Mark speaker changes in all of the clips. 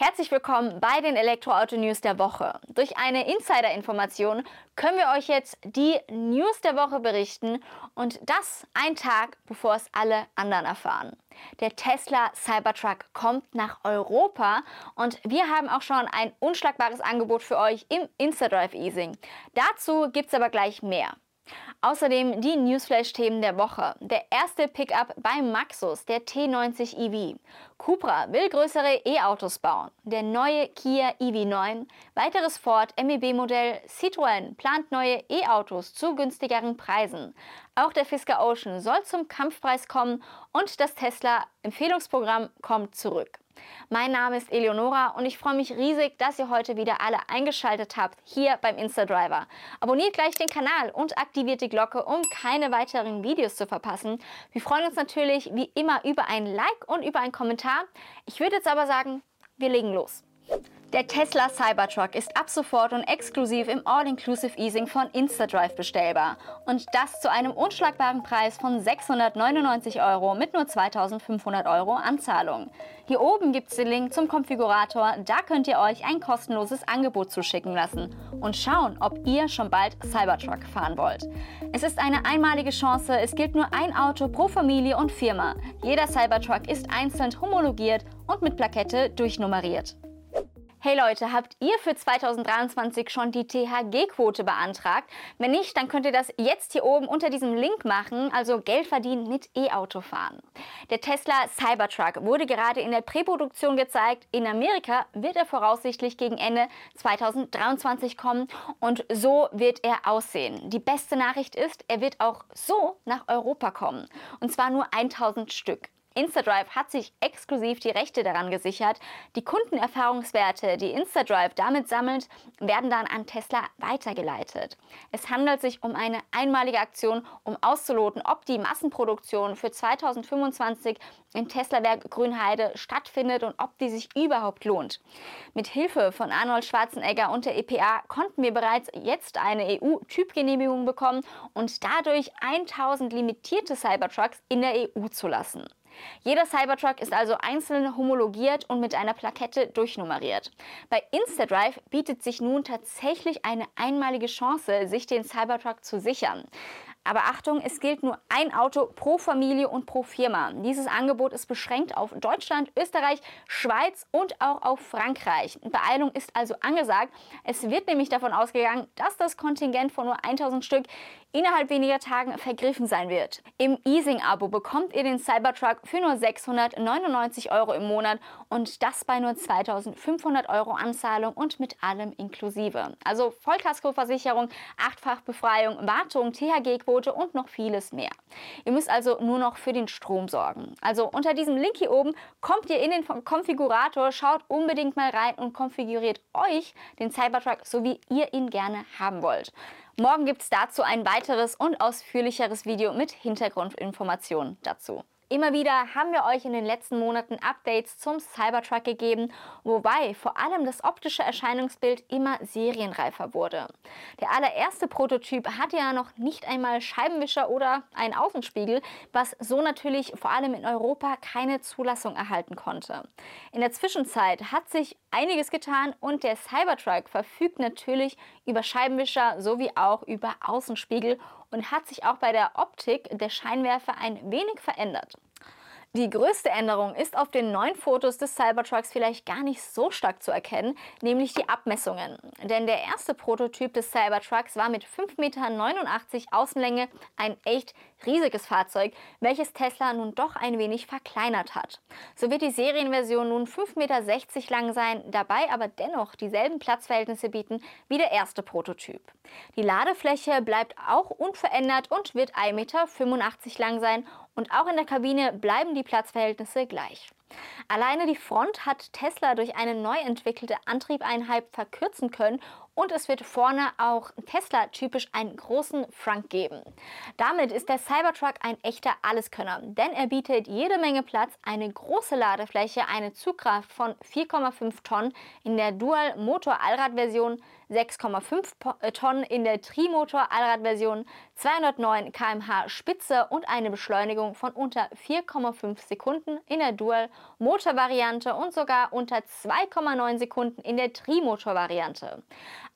Speaker 1: Herzlich willkommen bei den Elektroauto-News der Woche. Durch eine Insider-Information können wir euch jetzt die News der Woche berichten und das ein Tag, bevor es alle anderen erfahren. Der Tesla Cybertruck kommt nach Europa und wir haben auch schon ein unschlagbares Angebot für euch im InstaDrive Easing. Dazu gibt es aber gleich mehr. Außerdem die Newsflash-Themen der Woche. Der erste Pickup bei Maxus, der T90 EV. Cupra will größere E-Autos bauen. Der neue Kia EV9. Weiteres Ford MEB-Modell Citroën plant neue E-Autos zu günstigeren Preisen. Auch der Fisker Ocean soll zum Kampfpreis kommen und das Tesla Empfehlungsprogramm kommt zurück. Mein Name ist Eleonora und ich freue mich riesig, dass ihr heute wieder alle eingeschaltet habt hier beim Instadriver. Abonniert gleich den Kanal und aktiviert die Glocke, um keine weiteren Videos zu verpassen. Wir freuen uns natürlich wie immer über ein Like und über einen Kommentar. Ich würde jetzt aber sagen, wir legen los. Der Tesla Cybertruck ist ab sofort und exklusiv im All-Inclusive Easing von InstaDrive bestellbar. Und das zu einem unschlagbaren Preis von 699 Euro mit nur 2500 Euro Anzahlung. Hier oben gibt es den Link zum Konfigurator, da könnt ihr euch ein kostenloses Angebot zuschicken lassen und schauen, ob ihr schon bald Cybertruck fahren wollt. Es ist eine einmalige Chance, es gilt nur ein Auto pro Familie und Firma. Jeder Cybertruck ist einzeln homologiert und mit Plakette durchnummeriert. Hey Leute, habt ihr für 2023 schon die THG-Quote beantragt? Wenn nicht, dann könnt ihr das jetzt hier oben unter diesem Link machen, also Geld verdienen mit E-Auto fahren. Der Tesla Cybertruck wurde gerade in der Präproduktion gezeigt. In Amerika wird er voraussichtlich gegen Ende 2023 kommen und so wird er aussehen. Die beste Nachricht ist, er wird auch so nach Europa kommen und zwar nur 1000 Stück. InstaDrive hat sich exklusiv die Rechte daran gesichert. Die Kundenerfahrungswerte, die InstaDrive damit sammelt, werden dann an Tesla weitergeleitet. Es handelt sich um eine einmalige Aktion, um auszuloten, ob die Massenproduktion für 2025 im Tesla-Werk Grünheide stattfindet und ob die sich überhaupt lohnt. Mit Hilfe von Arnold Schwarzenegger und der EPA konnten wir bereits jetzt eine EU-Typgenehmigung bekommen und dadurch 1000 limitierte Cybertrucks in der EU zu lassen. Jeder Cybertruck ist also einzeln homologiert und mit einer Plakette durchnummeriert. Bei InstaDrive bietet sich nun tatsächlich eine einmalige Chance, sich den Cybertruck zu sichern. Aber Achtung, es gilt nur ein Auto pro Familie und pro Firma. Dieses Angebot ist beschränkt auf Deutschland, Österreich, Schweiz und auch auf Frankreich. Beeilung ist also angesagt. Es wird nämlich davon ausgegangen, dass das Kontingent von nur 1000 Stück innerhalb weniger Tagen vergriffen sein wird. Im Easing-Abo bekommt ihr den Cybertruck für nur 699 Euro im Monat und das bei nur 2500 Euro Anzahlung und mit allem inklusive. Also Vollkaskoversicherung, achtfach Befreiung, Wartung, THG-Quote und noch vieles mehr. Ihr müsst also nur noch für den Strom sorgen. Also unter diesem Link hier oben kommt ihr in den Konfigurator, schaut unbedingt mal rein und konfiguriert euch den Cybertruck so wie ihr ihn gerne haben wollt. Morgen gibt es dazu ein weiteres und ausführlicheres Video mit Hintergrundinformationen dazu. Immer wieder haben wir euch in den letzten Monaten Updates zum Cybertruck gegeben, wobei vor allem das optische Erscheinungsbild immer serienreifer wurde. Der allererste Prototyp hatte ja noch nicht einmal Scheibenwischer oder einen Außenspiegel, was so natürlich vor allem in Europa keine Zulassung erhalten konnte. In der Zwischenzeit hat sich einiges getan und der Cybertruck verfügt natürlich über Scheibenwischer sowie auch über Außenspiegel und hat sich auch bei der Optik der Scheinwerfer ein wenig verändert. Die größte Änderung ist auf den neuen Fotos des Cybertrucks vielleicht gar nicht so stark zu erkennen, nämlich die Abmessungen. Denn der erste Prototyp des Cybertrucks war mit 5,89 Meter Außenlänge ein echt riesiges Fahrzeug, welches Tesla nun doch ein wenig verkleinert hat. So wird die Serienversion nun 5,60 Meter lang sein, dabei aber dennoch dieselben Platzverhältnisse bieten wie der erste Prototyp. Die Ladefläche bleibt auch unverändert und wird 1,85 Meter lang sein und auch in der Kabine bleiben die Platzverhältnisse gleich. Alleine die Front hat Tesla durch eine neu entwickelte Antriebeinheit verkürzen können und es wird vorne auch Tesla-typisch einen großen Frunk geben. Damit ist der Cybertruck ein echter Alleskönner, denn er bietet jede Menge Platz, eine große Ladefläche, eine Zugkraft von 4,5 Tonnen in der Dual-Motor-Allrad-Version, 6,5 äh, Tonnen in der Trimotor-Allrad-Version, 209 km/h Spitze und eine Beschleunigung von unter 4,5 Sekunden in der Dual- Motorvariante und sogar unter 2,9 Sekunden in der Trimotor-Variante.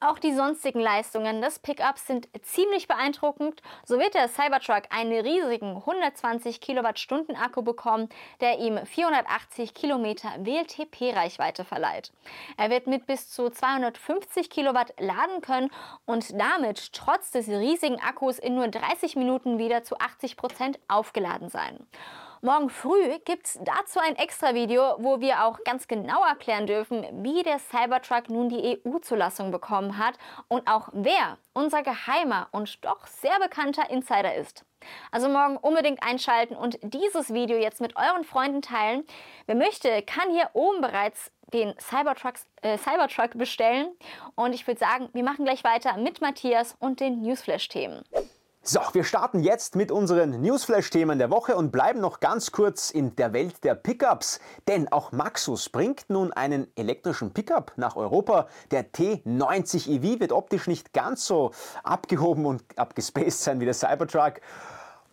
Speaker 1: Auch die sonstigen Leistungen des Pickups sind ziemlich beeindruckend. So wird der Cybertruck einen riesigen 120 Kilowattstunden Akku bekommen, der ihm 480 Kilometer WLTP-Reichweite verleiht. Er wird mit bis zu 250 Kilowatt laden können und damit trotz des riesigen Akkus in nur 30 Minuten wieder zu 80 Prozent aufgeladen sein. Morgen früh gibt es dazu ein extra Video, wo wir auch ganz genau erklären dürfen, wie der Cybertruck nun die EU-Zulassung bekommen hat und auch wer unser geheimer und doch sehr bekannter Insider ist. Also morgen unbedingt einschalten und dieses Video jetzt mit euren Freunden teilen. Wer möchte, kann hier oben bereits den Cybertruck, äh, Cybertruck bestellen. Und ich würde sagen, wir machen gleich weiter mit Matthias und den Newsflash-Themen.
Speaker 2: So, wir starten jetzt mit unseren Newsflash-Themen der Woche und bleiben noch ganz kurz in der Welt der Pickups. Denn auch Maxus bringt nun einen elektrischen Pickup nach Europa. Der T90 EV wird optisch nicht ganz so abgehoben und abgespaced sein wie der Cybertruck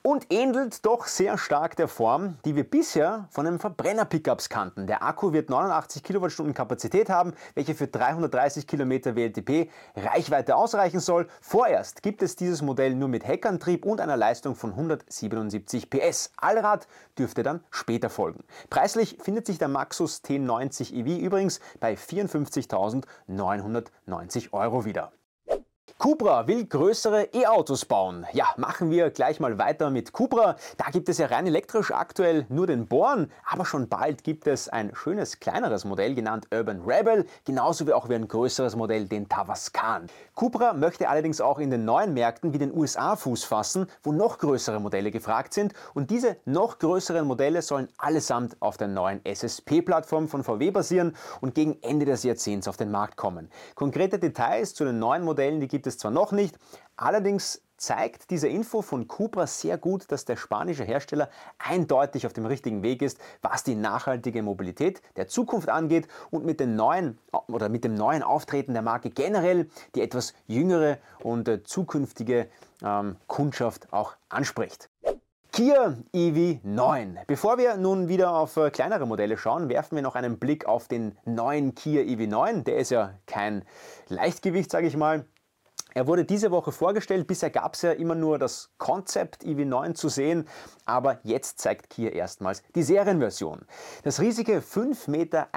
Speaker 2: und ähnelt doch sehr stark der Form, die wir bisher von einem Verbrenner-Pickups kannten. Der Akku wird 89 Kilowattstunden Kapazität haben, welche für 330 Kilometer WLTP Reichweite ausreichen soll. Vorerst gibt es dieses Modell nur mit Heckantrieb und einer Leistung von 177 PS. Allrad dürfte dann später folgen. Preislich findet sich der Maxus T90 EV übrigens bei 54.990 Euro wieder. Cupra will größere E-Autos bauen. Ja, machen wir gleich mal weiter mit Cupra. Da gibt es ja rein elektrisch aktuell nur den Born, aber schon bald gibt es ein schönes kleineres Modell genannt Urban Rebel, genauso wie auch wie ein größeres Modell den Tavascan. Cupra möchte allerdings auch in den neuen Märkten wie den USA Fuß fassen, wo noch größere Modelle gefragt sind und diese noch größeren Modelle sollen allesamt auf der neuen SSP-Plattform von VW basieren und gegen Ende des Jahrzehnts auf den Markt kommen. Konkrete Details zu den neuen Modellen, die gibt es es zwar noch nicht, allerdings zeigt diese Info von Cupra sehr gut, dass der spanische Hersteller eindeutig auf dem richtigen Weg ist, was die nachhaltige Mobilität der Zukunft angeht und mit, den neuen, oder mit dem neuen Auftreten der Marke generell die etwas jüngere und äh, zukünftige ähm, Kundschaft auch anspricht. Kia EV9. Bevor wir nun wieder auf äh, kleinere Modelle schauen, werfen wir noch einen Blick auf den neuen Kia EV9. Der ist ja kein Leichtgewicht, sage ich mal. Er wurde diese Woche vorgestellt. Bisher gab es ja immer nur das Konzept EV9 zu sehen, aber jetzt zeigt Kia erstmals die Serienversion. Das riesige 5,1 Meter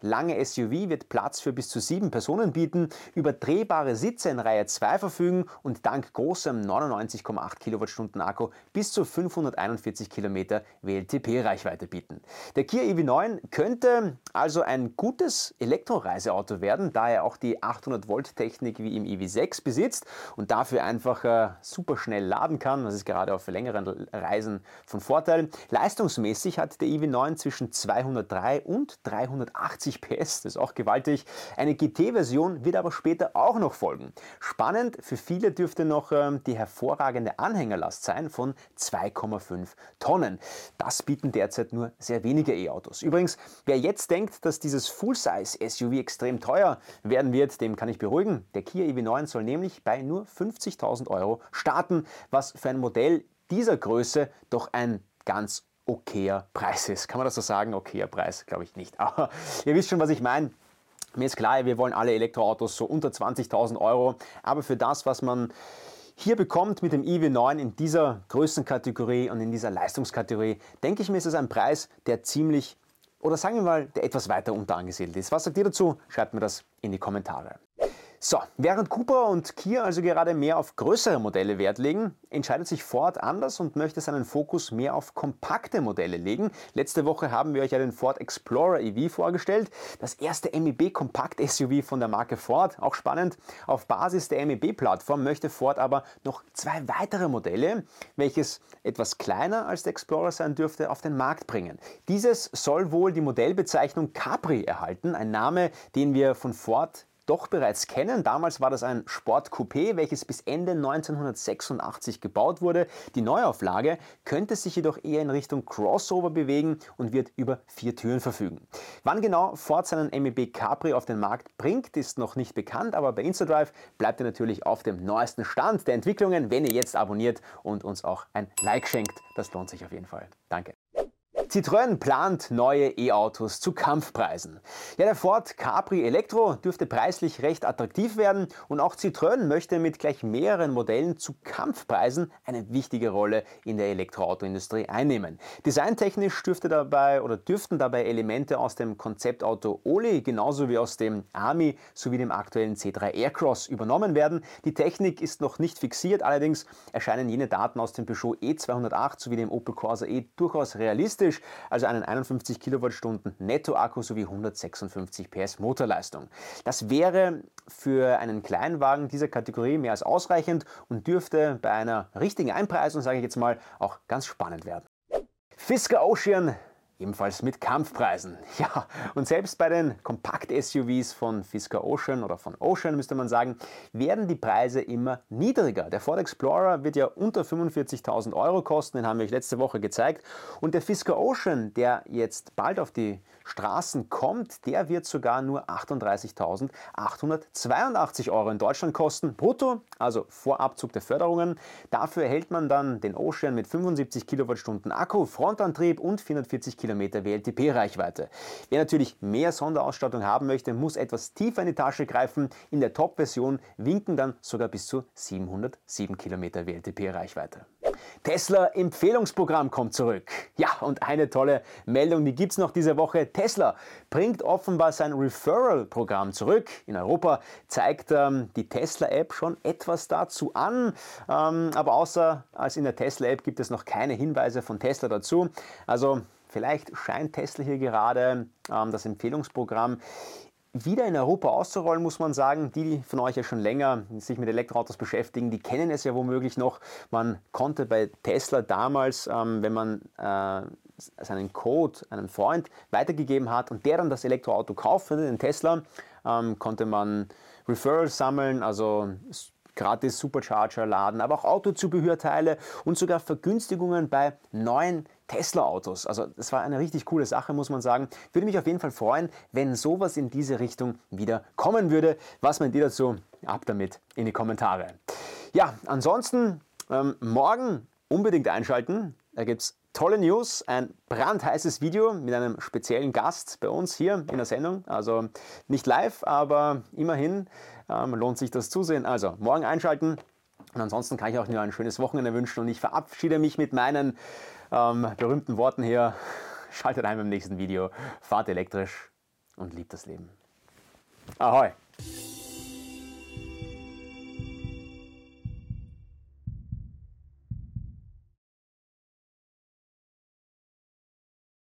Speaker 2: lange SUV wird Platz für bis zu sieben Personen bieten, über drehbare Sitze in Reihe 2 verfügen und dank großem 99,8 Kilowattstunden Akku bis zu 541 Kilometer WLTP-Reichweite bieten. Der Kia EV9 könnte also ein gutes Elektroreiseauto werden, da er auch die 800 Volt Technik wie im EV6 besitzt und dafür einfach äh, super schnell laden kann. Das ist gerade auf längeren Reisen von Vorteil. Leistungsmäßig hat der EV9 zwischen 203 und 380 PS, das ist auch gewaltig. Eine GT-Version wird aber später auch noch folgen. Spannend für viele dürfte noch äh, die hervorragende Anhängerlast sein von 2,5 Tonnen. Das bieten derzeit nur sehr wenige E-Autos. Übrigens, wer jetzt denkt, dass dieses Full-Size-SUV extrem teuer werden wird, dem kann ich beruhigen. Der Kia EV9 soll neben nämlich bei nur 50.000 Euro starten, was für ein Modell dieser Größe doch ein ganz okayer Preis ist. Kann man das so sagen? Okayer Preis, glaube ich nicht. Aber ihr wisst schon, was ich meine. Mir ist klar, wir wollen alle Elektroautos so unter 20.000 Euro, aber für das, was man hier bekommt mit dem iW9 in dieser Größenkategorie und in dieser Leistungskategorie, denke ich mir, ist es ein Preis, der ziemlich, oder sagen wir mal, der etwas weiter unter angesiedelt ist. Was sagt ihr dazu? Schreibt mir das in die Kommentare. So, während Cupra und Kia also gerade mehr auf größere Modelle Wert legen, entscheidet sich Ford anders und möchte seinen Fokus mehr auf kompakte Modelle legen. Letzte Woche haben wir euch ja den Ford Explorer EV vorgestellt, das erste MEB Kompakt SUV von der Marke Ford, auch spannend. Auf Basis der MEB Plattform möchte Ford aber noch zwei weitere Modelle, welches etwas kleiner als der Explorer sein dürfte, auf den Markt bringen. Dieses soll wohl die Modellbezeichnung Capri erhalten, ein Name, den wir von Ford doch bereits kennen. Damals war das ein Sport-Coupé, welches bis Ende 1986 gebaut wurde. Die Neuauflage könnte sich jedoch eher in Richtung Crossover bewegen und wird über vier Türen verfügen. Wann genau Ford seinen MEB Capri auf den Markt bringt, ist noch nicht bekannt, aber bei InstaDrive bleibt ihr natürlich auf dem neuesten Stand der Entwicklungen, wenn ihr jetzt abonniert und uns auch ein Like schenkt. Das lohnt sich auf jeden Fall. Danke. Citroën plant neue E-Autos zu Kampfpreisen. Ja, der Ford Capri Elektro dürfte preislich recht attraktiv werden und auch Citroën möchte mit gleich mehreren Modellen zu Kampfpreisen eine wichtige Rolle in der Elektroautoindustrie einnehmen. Designtechnisch dürfte dabei oder dürften dabei Elemente aus dem Konzeptauto Oli genauso wie aus dem Army sowie dem aktuellen C3 Aircross übernommen werden. Die Technik ist noch nicht fixiert, allerdings erscheinen jene Daten aus dem Peugeot E208 sowie dem Opel Corsa E durchaus realistisch elektrisch, also einen 51 Kilowattstunden Nettoakku sowie 156 PS Motorleistung. Das wäre für einen Kleinwagen dieser Kategorie mehr als ausreichend und dürfte bei einer richtigen Einpreisung, sage ich jetzt mal, auch ganz spannend werden. Fisker Ocean Ebenfalls mit Kampfpreisen. Ja, und selbst bei den Kompakt-SUVs von Fisker Ocean oder von Ocean müsste man sagen, werden die Preise immer niedriger. Der Ford Explorer wird ja unter 45.000 Euro kosten, den haben wir euch letzte Woche gezeigt. Und der Fisker Ocean, der jetzt bald auf die Straßen kommt, der wird sogar nur 38.882 Euro in Deutschland kosten, brutto, also vor Abzug der Förderungen. Dafür erhält man dann den Ocean mit 75 Kilowattstunden Akku, Frontantrieb und 440 Kilometer Kilometer WLTP-Reichweite. Wer natürlich mehr Sonderausstattung haben möchte, muss etwas tiefer in die Tasche greifen. In der Top-Version winken dann sogar bis zu 707 Kilometer WLTP-Reichweite. Tesla Empfehlungsprogramm kommt zurück. Ja, und eine tolle Meldung, die gibt es noch diese Woche. Tesla bringt offenbar sein Referral-Programm zurück. In Europa zeigt ähm, die Tesla-App schon etwas dazu an. Ähm, aber außer als in der Tesla-App gibt es noch keine Hinweise von Tesla dazu. Also Vielleicht scheint Tesla hier gerade ähm, das Empfehlungsprogramm wieder in Europa auszurollen, muss man sagen. Die von euch ja schon länger sich mit Elektroautos beschäftigen, die kennen es ja womöglich noch. Man konnte bei Tesla damals, ähm, wenn man äh, seinen Code einem Freund weitergegeben hat und der dann das Elektroauto kaufte, den Tesla, ähm, konnte man Referrals sammeln, also gratis Supercharger laden, aber auch Autozubehörteile und sogar Vergünstigungen bei neuen Tesla-Autos. Also das war eine richtig coole Sache, muss man sagen. Würde mich auf jeden Fall freuen, wenn sowas in diese Richtung wieder kommen würde. Was meint ihr dazu? Ab damit in die Kommentare. Ja, ansonsten ähm, morgen unbedingt einschalten. Da gibt es tolle News, ein brandheißes Video mit einem speziellen Gast bei uns hier in der Sendung. Also nicht live, aber immerhin ähm, lohnt sich das Zusehen. Also morgen einschalten. Und ansonsten kann ich auch nur ein schönes Wochenende wünschen und ich verabschiede mich mit meinen ähm, berühmten Worten hier. Schaltet ein beim nächsten Video, fahrt elektrisch und liebt das Leben. Ahoi!